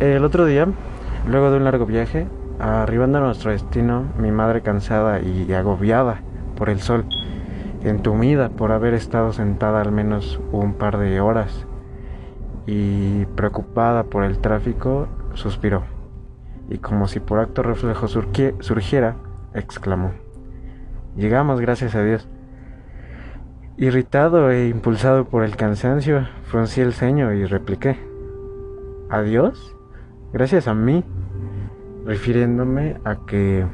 El otro día, luego de un largo viaje, arribando a nuestro destino, mi madre cansada y agobiada por el sol, entumida por haber estado sentada al menos un par de horas y preocupada por el tráfico, suspiró y como si por acto reflejo surgiera, exclamó, Llegamos, gracias a Dios. Irritado e impulsado por el cansancio, fruncí el ceño y repliqué, ¿Adiós? Gracias a mí, refiriéndome a que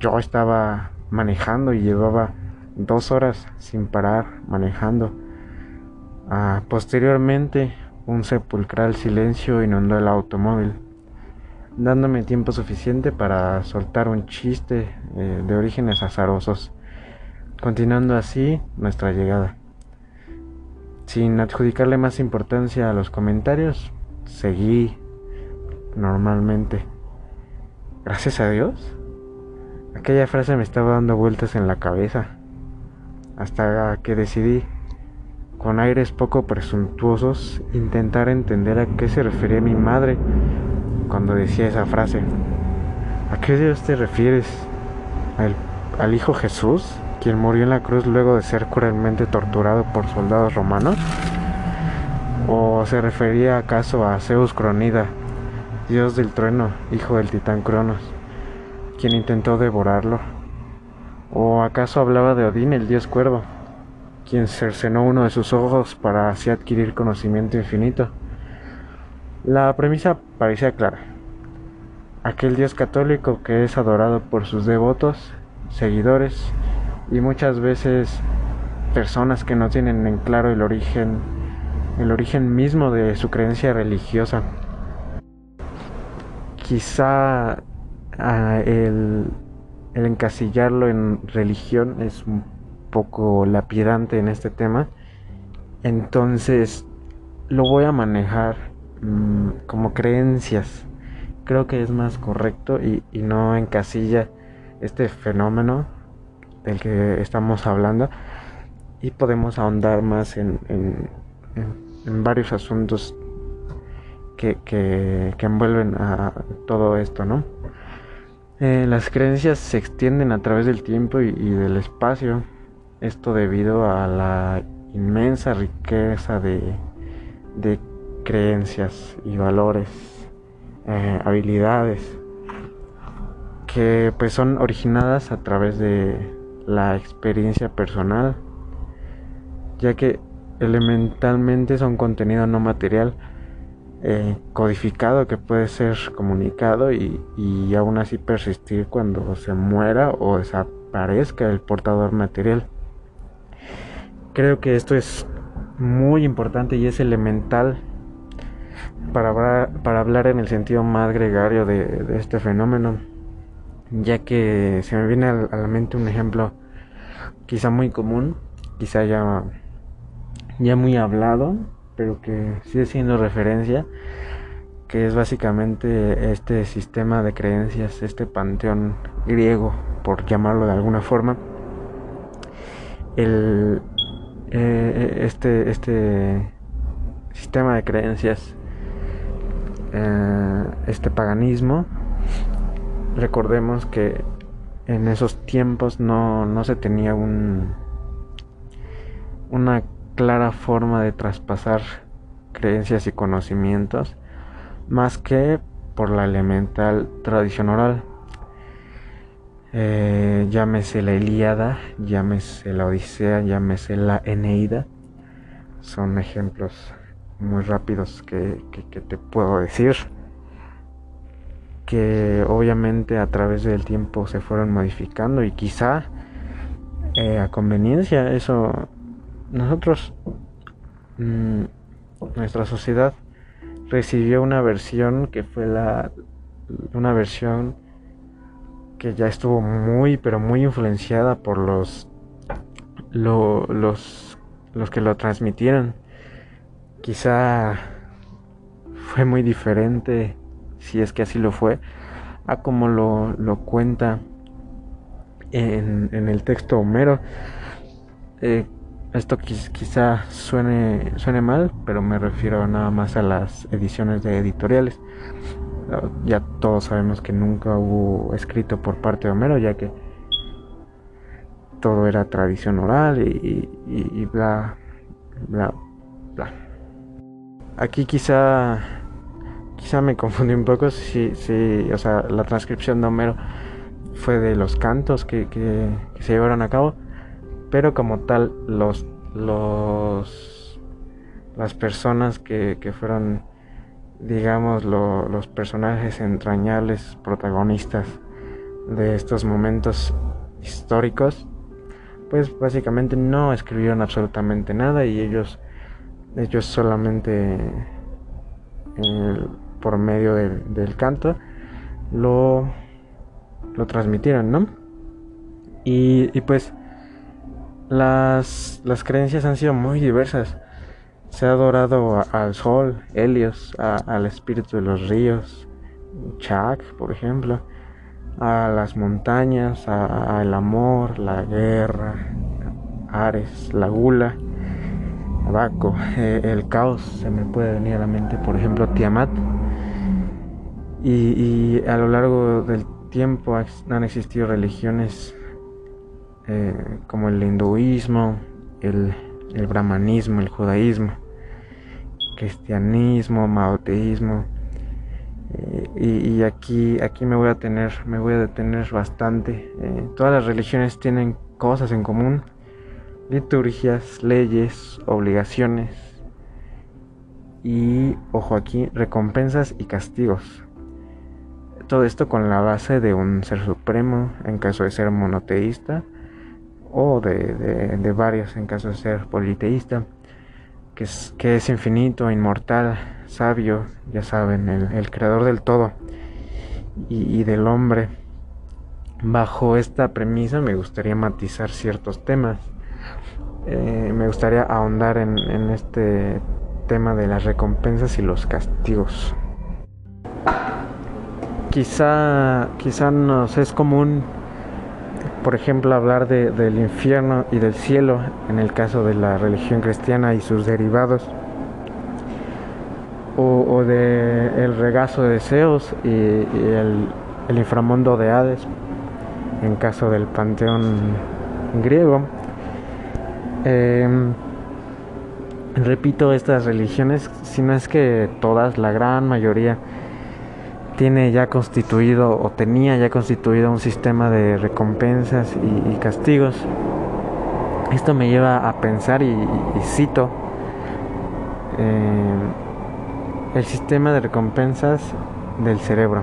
yo estaba manejando y llevaba dos horas sin parar manejando. Ah, posteriormente, un sepulcral silencio inundó el automóvil dándome tiempo suficiente para soltar un chiste eh, de orígenes azarosos, continuando así nuestra llegada. Sin adjudicarle más importancia a los comentarios, seguí normalmente. Gracias a Dios. Aquella frase me estaba dando vueltas en la cabeza, hasta que decidí, con aires poco presuntuosos, intentar entender a qué se refería mi madre cuando decía esa frase. ¿A qué Dios te refieres? ¿Al, Hijo Jesús, quien murió en la cruz luego de ser cruelmente torturado por soldados romanos? ¿O se refería acaso a Zeus Cronida, dios del trueno, hijo del titán Cronos, quien intentó devorarlo? ¿O acaso hablaba de Odín, el dios cuervo, quien cercenó uno de sus ojos para así adquirir conocimiento infinito? La premisa parecía clara. Aquel Dios católico que es adorado por sus devotos, seguidores y muchas veces personas que no tienen en claro el origen el origen mismo de su creencia religiosa. Quizá ah, el, encasillarlo en religión es un poco lapidante en este tema. Entonces lo voy a manejar Mm, como creencias. Creo que es más correcto y, no encasilla este fenómeno del que estamos hablando y podemos ahondar más en, en, varios asuntos que, que, envuelven a todo esto, ¿no? Eh, las creencias se extienden a través del tiempo y, del espacio, esto debido a la inmensa riqueza de, de creencias y valores, eh, habilidades que pues son originadas a través de la experiencia personal, ya que elementalmente son contenido no material eh, codificado que puede ser comunicado y, y aún así persistir cuando se muera o desaparezca el portador material. Creo que esto es muy importante y es elemental para hablar, para hablar en el sentido más gregario de, este fenómeno, ya que se me viene a la mente un ejemplo quizá muy común, quizá ya, ya muy hablado, pero que sigue siendo referencia, que es básicamente este sistema de creencias, este panteón griego, por llamarlo de alguna forma. El, eh, este, este sistema de creencias eh, este paganismo, recordemos que en esos tiempos no, no se tenía un, una clara forma de traspasar creencias y conocimientos más que por la elemental tradición oral. Eh, llámese la Ilíada, llámese la Odisea, llámese la Eneida. Son ejemplos muy rápidos que, te puedo decir que obviamente a través del tiempo se fueron modificando y quizá eh, a conveniencia eso nosotros mm, nuestra sociedad recibió una versión que fue la una versión que ya estuvo muy pero muy influenciada por los los los que lo transmitieron Quizá fue muy diferente, si es que así lo fue, a como lo, lo cuenta en, en, el texto Homero. Eh, esto quizá suene, suene mal, pero me refiero nada más a las ediciones de editoriales. Ya todos sabemos que nunca hubo escrito por parte de Homero, ya que todo era tradición oral y, y bla, bla, bla. Aquí quizá quizá me confundí un poco si, si o sea, la transcripción de Homero fue de los cantos que, que, se llevaron a cabo, pero como tal los los las personas que, que fueron digamos los personajes entrañables protagonistas de estos momentos históricos pues básicamente no escribieron absolutamente nada y ellos ellos solamente eh, por medio del canto lo, lo transmitieron, ¿no? Y, pues las, las, creencias han sido muy diversas. Se ha adorado al sol, Helios, al espíritu de los ríos, Chak, por ejemplo, a las montañas, al amor, la guerra, Ares, la gula, Baco, eh, el caos, se me puede venir a la mente, por ejemplo, Tiamat. Y, a lo largo del tiempo han existido religiones eh, como el hinduismo, el, brahmanismo, el judaísmo, cristianismo, maoteísmo. Eh, y, aquí, aquí me voy a tener, me voy a detener bastante. Eh, todas las religiones tienen cosas en común, liturgias, leyes, obligaciones y, ojo aquí, recompensas y castigos. Todo esto con la base de un ser supremo en caso de ser monoteísta o de, varios en caso de ser politeísta, que es, que es infinito, inmortal, sabio, ya saben, el, creador del todo y, del hombre. Bajo esta premisa me gustaría matizar ciertos temas. Eh, me gustaría ahondar en este tema de las recompensas y los castigos quizá, quizá nos es común, por ejemplo, hablar de, del infierno y del cielo en el caso de la religión cristiana y sus derivados, o, o de el regazo de deseos y, el, inframundo de Hades en caso del panteón griego. Em, repito, estas religiones, si no es que todas, la gran mayoría, tiene ya constituido o tenía ya constituido un sistema de recompensas y, castigos. Esto me lleva a pensar y, cito eh, el sistema de recompensas del cerebro.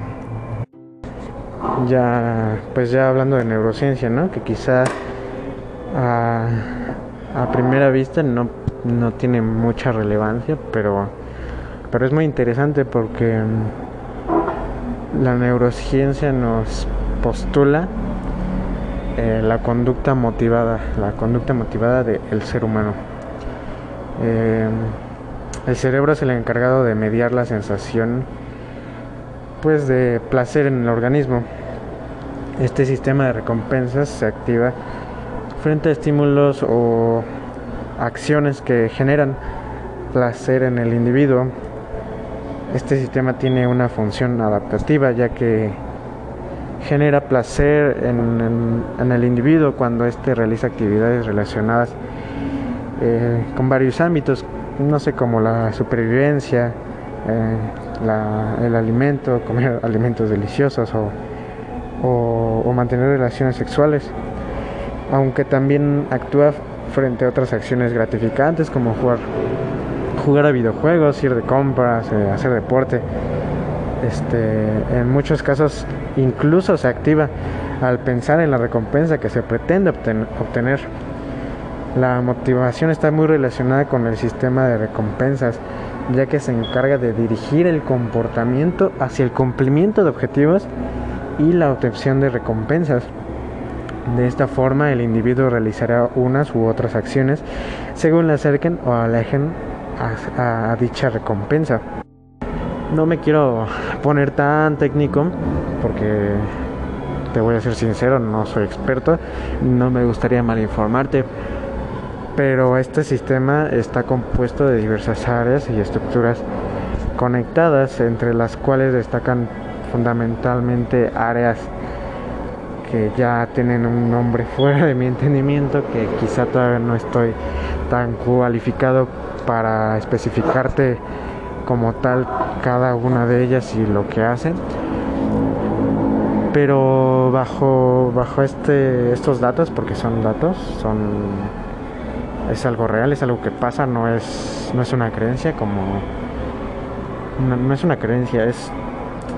Ya, pues ya hablando de neurociencia, ¿no? Que quizá a, a primera vista no, no tiene mucha relevancia, pero, pero es muy interesante porque la neurociencia nos postula eh, la conducta motivada, la conducta motivada del ser humano. Eh, el cerebro es el encargado de mediar la sensación pues de placer en el organismo. Este sistema de recompensas se activa frente a estímulos o acciones que generan placer en el individuo este sistema tiene una función adaptativa ya que genera placer en, el individuo cuando éste realiza actividades relacionadas eh, con varios ámbitos, no sé, como la supervivencia, eh, el alimento, comer alimentos deliciosos o, o mantener relaciones sexuales, aunque también actúa frente a otras acciones gratificantes como jugar jugar a videojuegos, ir de compras, eh, hacer deporte. Este, en muchos casos incluso se activa al pensar en la recompensa que se pretende obtener. La motivación está muy relacionada con el sistema de recompensas, ya que se encarga de dirigir el comportamiento hacia el cumplimiento de objetivos y la obtención de recompensas. De esta forma, el individuo realizará unas u otras acciones según le acerquen o alejen a, dicha recompensa. No me quiero poner tan técnico porque te voy a ser sincero, no soy experto, no me gustaría mal informarte, pero este sistema está compuesto de diversas áreas y estructuras conectadas, entre las cuales destacan fundamentalmente áreas que ya tienen un nombre fuera de mi entendimiento, que quizá todavía no estoy tan cualificado para especificarte como tal cada una de ellas y lo que hacen. Pero bajo bajo este estos datos, porque son datos, son es algo real, es algo que pasa, no es no es una creencia como no, es una creencia, es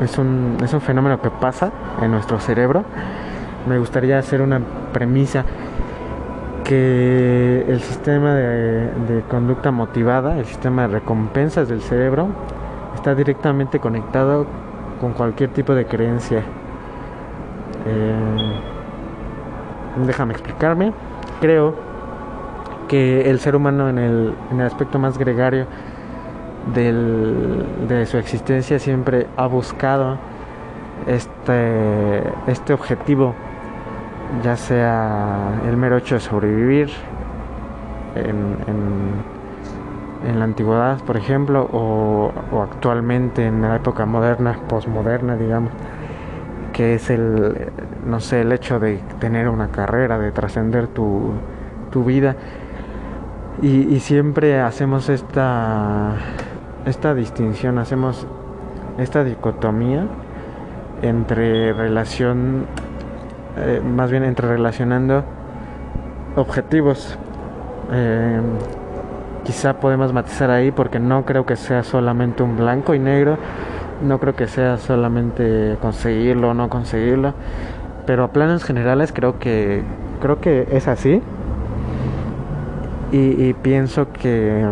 es un, es un fenómeno que pasa en nuestro cerebro. Me gustaría hacer una premisa que el sistema de, conducta motivada, el sistema de recompensas del cerebro, está directamente conectado con cualquier tipo de creencia. Eh, déjame explicarme. Creo que el ser humano en el, en el aspecto más gregario del, de su existencia siempre ha buscado este, este objetivo ya sea el mero hecho de sobrevivir en, en, la antigüedad, por ejemplo, o, actualmente en la época moderna, posmoderna, digamos, que es el, no sé, el hecho de tener una carrera, de trascender tu, vida. Y, y, siempre hacemos esta, esta distinción, hacemos esta dicotomía entre relación eh, más bien entre relacionando objetivos. Eh, quizá podemos matizar ahí porque no creo que sea solamente un blanco y negro, no creo que sea solamente conseguirlo o no conseguirlo, pero a planos generales creo que creo que es así y, pienso que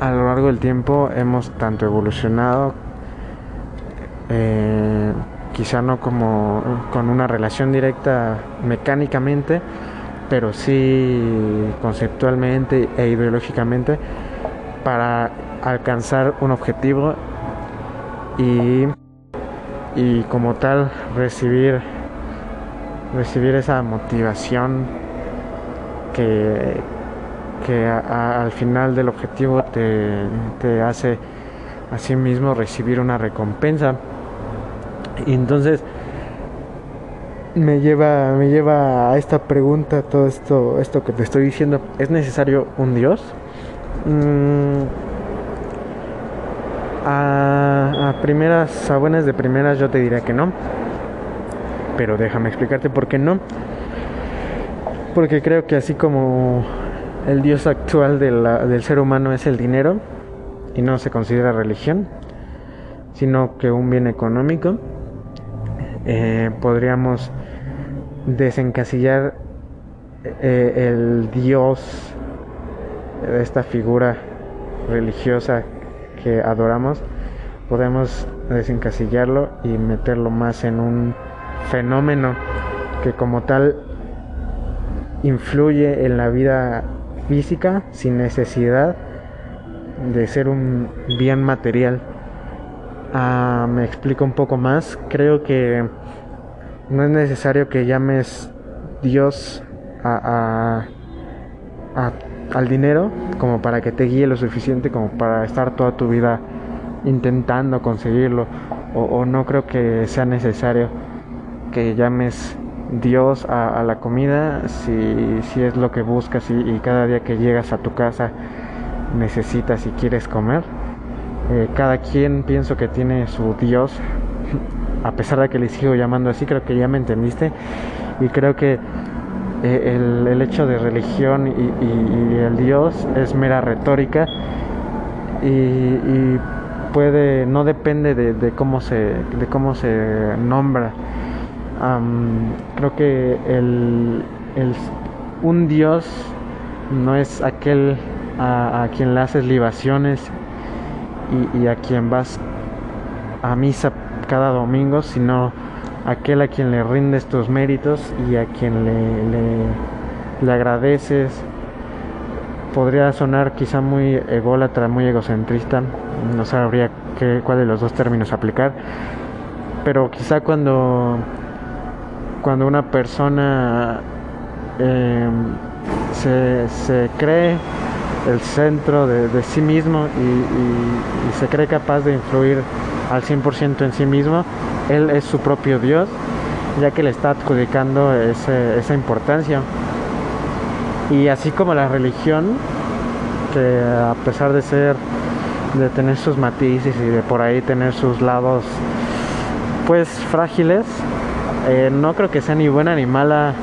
a lo largo del tiempo hemos tanto evolucionado eh, quizá no como con una relación directa mecánicamente, pero sí conceptualmente e ideológicamente para alcanzar un objetivo y, y como tal recibir recibir esa motivación que, que al final del objetivo te, te hace mismo recibir una recompensa y entonces me lleva, me lleva a esta pregunta, todo esto, esto que te estoy diciendo, ¿es necesario un Dios? Mm, a, primeras, a buenas de primeras yo te diría que no. Pero déjame explicarte por qué no. Porque creo que así como el Dios actual del ser humano es el dinero y no se considera religión, sino que un bien económico, eh, podríamos desencasillar eh, el Dios, esta figura religiosa que adoramos, podemos desencasillarlo y meterlo más en un fenómeno que como tal influye en la vida física sin necesidad de ser un bien material. Ah, me explico un poco más. Creo que no es necesario que llames Dios a, al dinero como para que te guíe lo suficiente como para estar toda tu vida intentando conseguirlo. O, no creo que sea necesario que llames Dios a, la comida si, si, es lo que buscas y cada día que llegas a tu casa necesitas y quieres comer eh, cada quien pienso que tiene su Dios, a pesar de que le sigo llamando así, creo que ya me entendiste. Y creo que eh, el, hecho de religión y, el Dios es mera retórica y, puede, no depende de, cómo se, de cómo se nombra. creo que el, un Dios no es aquel a, a quien le haces libaciones y, a quien vas a misa cada domingo, sino aquel a quien le rindes tus méritos y a quien le, le, agradeces. Podría sonar quizá muy ególatra, muy egocentrista, no sabría qué, cuál de los dos términos aplicar, pero quizá cuando, cuando una persona em, se, cree el centro de, sí mismo y, se cree capaz de influir al 100% en sí mismo, él es su propio Dios, ya que le está adjudicando esa importancia. Y así como la religión, que a pesar de ser, de tener sus matices y de por ahí tener sus lados, pues frágiles, eh, no creo que sea ni buena ni mala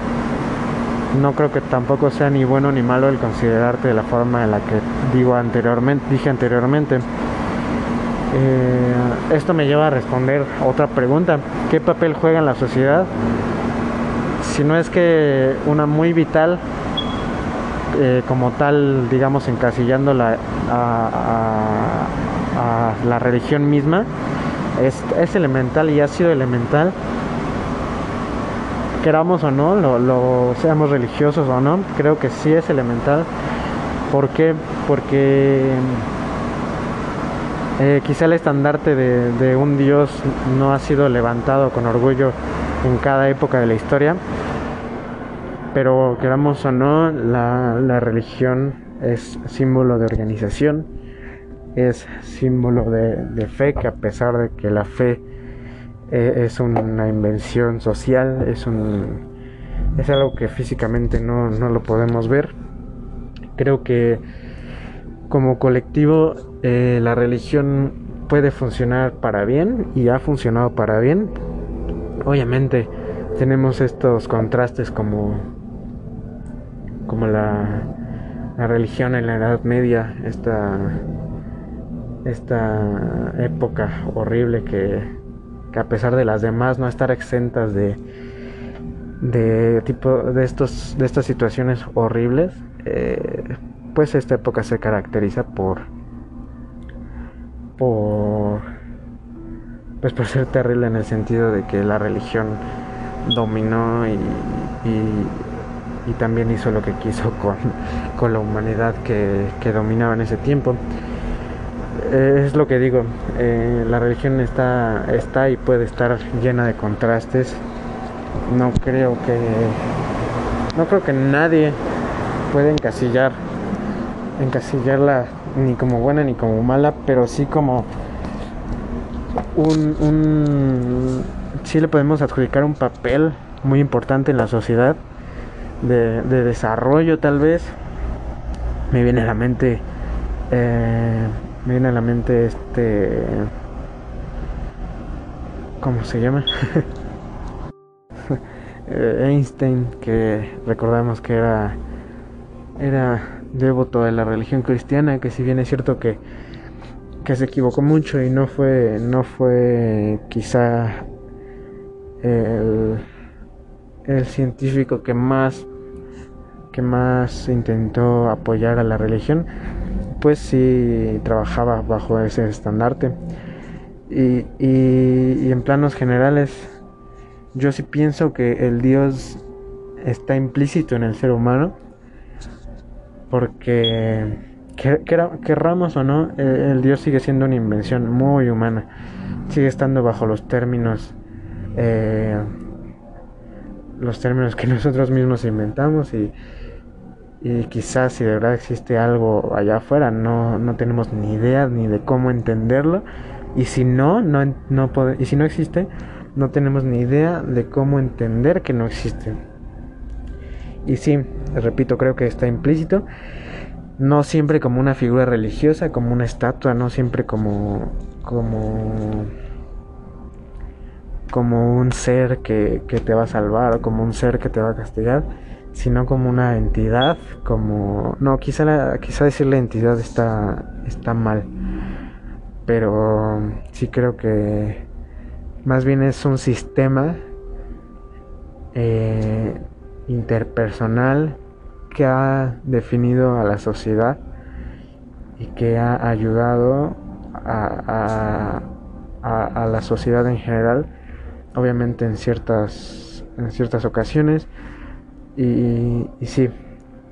no creo que tampoco sea ni bueno ni malo el considerarte de la forma en la que digo anteriormente, dije anteriormente. Eh, esto me lleva a responder otra pregunta. ¿Qué papel juega en la sociedad? Si no es que una muy vital, eh, como tal, digamos, encasillando a, la religión misma, es, es elemental y ha sido elemental queramos o no, lo, seamos religiosos o no, creo que sí es elemental. ¿Por qué? Porque eh, quizá el estandarte de, un Dios no ha sido levantado con orgullo en cada época de la historia, pero queramos o no, la, religión es símbolo de organización, es símbolo de fe, que a pesar de que la fe eh, es una invención social, es, un, es algo que físicamente no, lo podemos ver. Creo que como colectivo eh, la religión puede funcionar para bien y ha funcionado para bien. Obviamente tenemos estos contrastes como, como la, la religión en la Edad Media, esta, esta época horrible que que a pesar de las demás no estar exentas de de tipo de estos de estas situaciones horribles eh, pues esta época se caracteriza por por pues por ser terrible en el sentido de que la religión dominó y, y, también hizo lo que quiso con, con la humanidad que, que dominaba en ese tiempo es lo que digo, eh, la religión está, está y puede estar llena de contrastes. No creo que no creo que nadie pueda encasillar encasillarla ni como buena ni como mala, pero sí como un, un sí le podemos adjudicar un papel muy importante en la sociedad de, de desarrollo tal vez. Me viene a la mente eh, me viene a la mente este ¿cómo se llama? Eh, Einstein que recordamos que era era devoto de la religión cristiana que si bien es cierto que que se equivocó mucho y no fue no fue quizá el, el científico que más que más intentó apoyar a la religión pues sí trabajaba bajo ese estandarte. Y, y, en planos generales, yo sí pienso que el Dios está implícito en el ser humano, porque querramos o no, el, Dios sigue siendo una invención muy humana, sigue estando bajo los términos, eh, los términos que nosotros mismos inventamos y y quizás si de verdad existe algo allá afuera no, no tenemos ni idea ni de cómo entenderlo. Y si no, no, no y si no existe no tenemos ni idea de cómo entender que no existe. Y sí, repito, creo que está implícito. No siempre como una figura religiosa, como una estatua, no siempre como como como un ser que, que te va a salvar o como un ser que te va a castigar sino como una entidad, como no, quizá la, quizá decir la entidad está está mal, pero sí creo que más bien es un sistema eh, interpersonal que ha definido a la sociedad y que ha ayudado a, a, a la sociedad en general, obviamente en ciertas, en ciertas ocasiones, y, sí,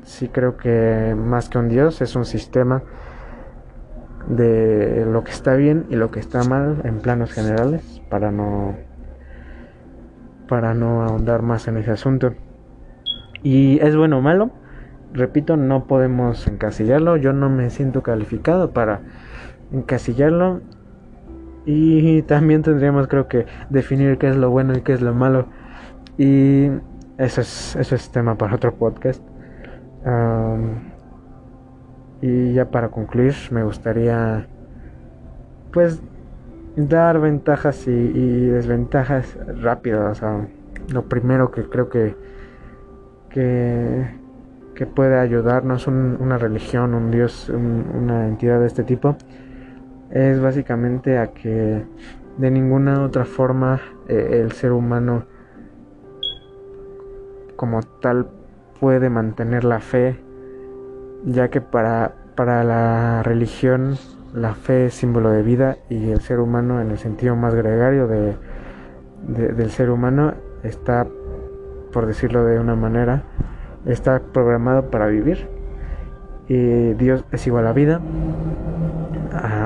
sí creo que más que un Dios es un sistema de lo que está bien y lo que está mal en planos generales para no para no ahondar más en ese asunto y es bueno o malo repito, no podemos encasillarlo. Yo no me siento calificado para encasillarlo. Y también tendríamos, creo que, definir qué es lo bueno y qué es lo malo. Y eso es, eso es tema para otro podcast. y ya para concluir, me gustaría, pues, dar ventajas y, desventajas rápidas. lo primero que creo que, que, que puede ayudarnos una religión, un Dios, una entidad de este tipo, es básicamente a que de ninguna otra forma eh, el ser humano como tal puede mantener la fe, ya que para, para la religión la fe es símbolo de vida y el ser humano en el sentido más gregario de, del ser humano está, por decirlo de una manera, está programado para vivir. Y Dios es igual a vida,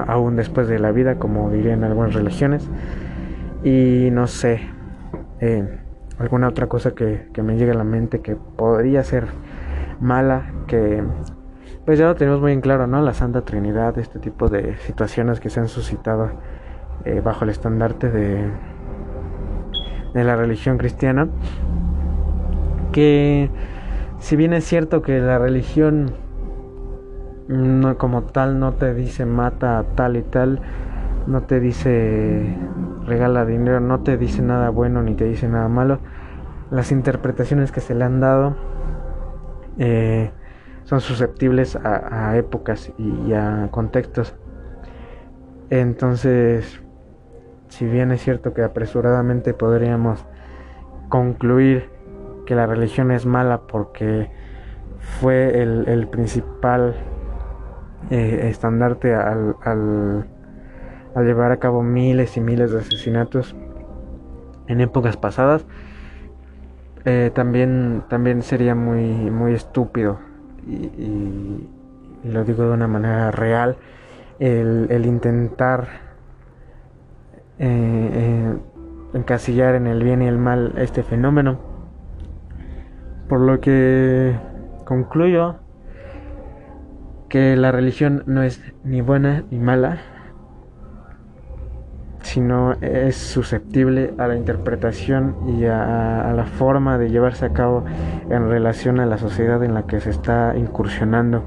aún después de la vida, como dirían algunas religiones. Y no sé, eh, alguna otra cosa que, que me llegue a la mente que podría ser mala, que pues ya lo tenemos muy en claro, ¿no? La Santa Trinidad, este tipo de situaciones que se han suscitado eh, bajo el estandarte de, de la religión cristiana. Que si bien es cierto que la religión no, como tal no te dice mata tal y tal, no te dice regala dinero, no te dice nada bueno ni te dice nada malo, las interpretaciones que se le han dado eh, son susceptibles a, épocas y a contextos. Entonces, si bien es cierto que apresuradamente podríamos concluir que la religión es mala porque fue el, principal eh, estandarte al, al, llevar a cabo miles y miles de asesinatos en épocas pasadas, eh, también, también sería muy, muy estúpido y, lo digo de una manera real, el, intentar eh, eh, encasillar en el bien y el mal este fenómeno. Por lo que concluyo que la religión no es ni buena ni mala, sino es susceptible a la interpretación y a, la forma de llevarse a cabo en relación a la sociedad en la que se está incursionando.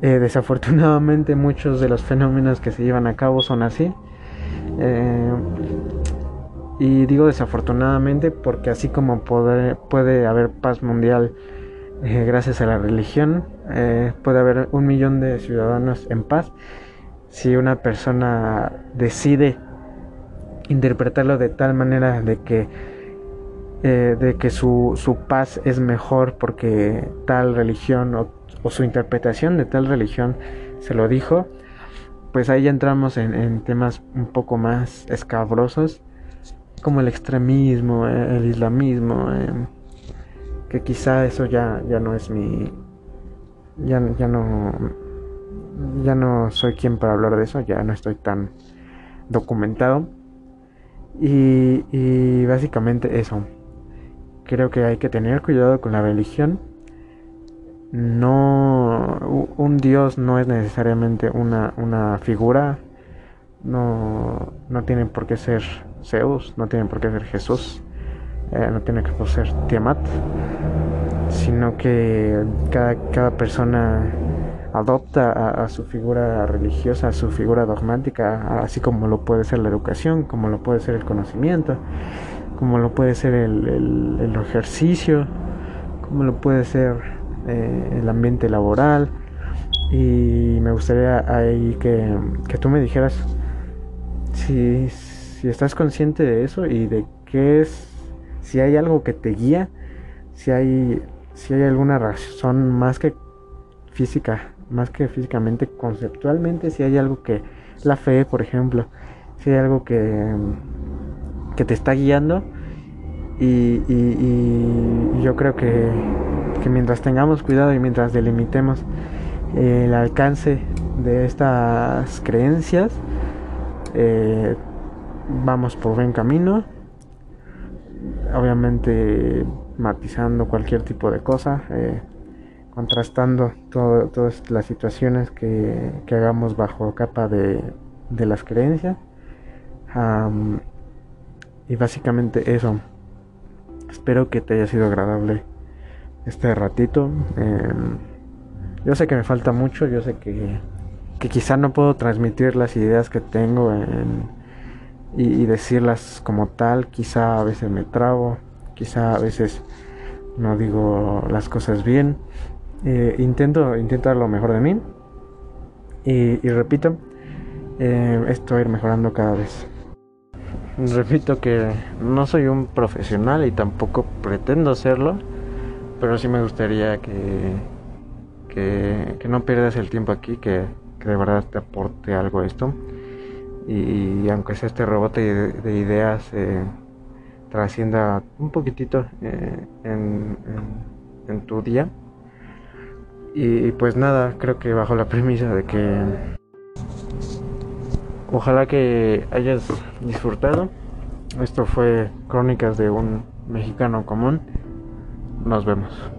Eh, desafortunadamente muchos de los fenómenos que se llevan a cabo son así. Eh, y digo desafortunadamente porque así como puede haber paz mundial eh, gracias a la religión, puede haber un millón de ciudadanos en paz si una persona decide interpretarlo de tal manera de que eh, de que su, su, paz es mejor porque tal religión o, su interpretación de tal religión se lo dijo pues ahí entramos en, temas un poco más escabrosos como el extremismo el islamismo eh, que quizá eso ya ya no es mi ya, ya no ya no soy quien para hablar de eso, ya no estoy tan documentado. Y, básicamente eso. Creo que hay que tener cuidado con la religión. No, un dios no es necesariamente una, una figura. No, no tiene por qué ser Zeus, no tiene por qué ser Jesús, eh, no tiene qué ser Tiamat, sino que cada, cada persona adopta a, su figura religiosa, a su figura dogmática, así como lo puede ser la educación, como lo puede ser el conocimiento, como lo puede ser el, ejercicio, como lo puede ser eh, el ambiente laboral. Y me gustaría ahí que, que tú me dijeras si, si estás consciente de eso y de qué es, si hay algo que te guía, si hay, si hay alguna razón más que física más que físicamente, conceptualmente, si hay algo que, la fe, por ejemplo, si hay algo que, que te está guiando. Y, yo creo que, que, mientras tengamos cuidado y mientras delimitemos el alcance de estas creencias, eh, vamos por buen camino. Obviamente matizando cualquier tipo de cosa. Eh, contrastando todas las situaciones que, hagamos bajo capa de, las creencias. y básicamente eso. Espero que te haya sido agradable este ratito. Em, yo sé que me falta mucho, yo sé que, que quizá no puedo transmitir las ideas que tengo y, decirlas como tal. Quizá a veces me trabo, quizá a veces no digo las cosas bien. Eh, intento, intento lo mejor de mí. Y, repito, eh, esto ir mejorando cada vez. Repito que no soy un profesional y tampoco pretendo serlo, pero sí me gustaría que, que, no pierdas el tiempo aquí, que, de verdad te aporte algo esto. Y, aunque sea este rebote de, ideas, eh, trascienda un poquitito eh, en, en, tu día. Y pues nada, creo que bajo la premisa de que ojalá que hayas disfrutado. Esto fue Crónicas de un Mexicano Común. Nos vemos.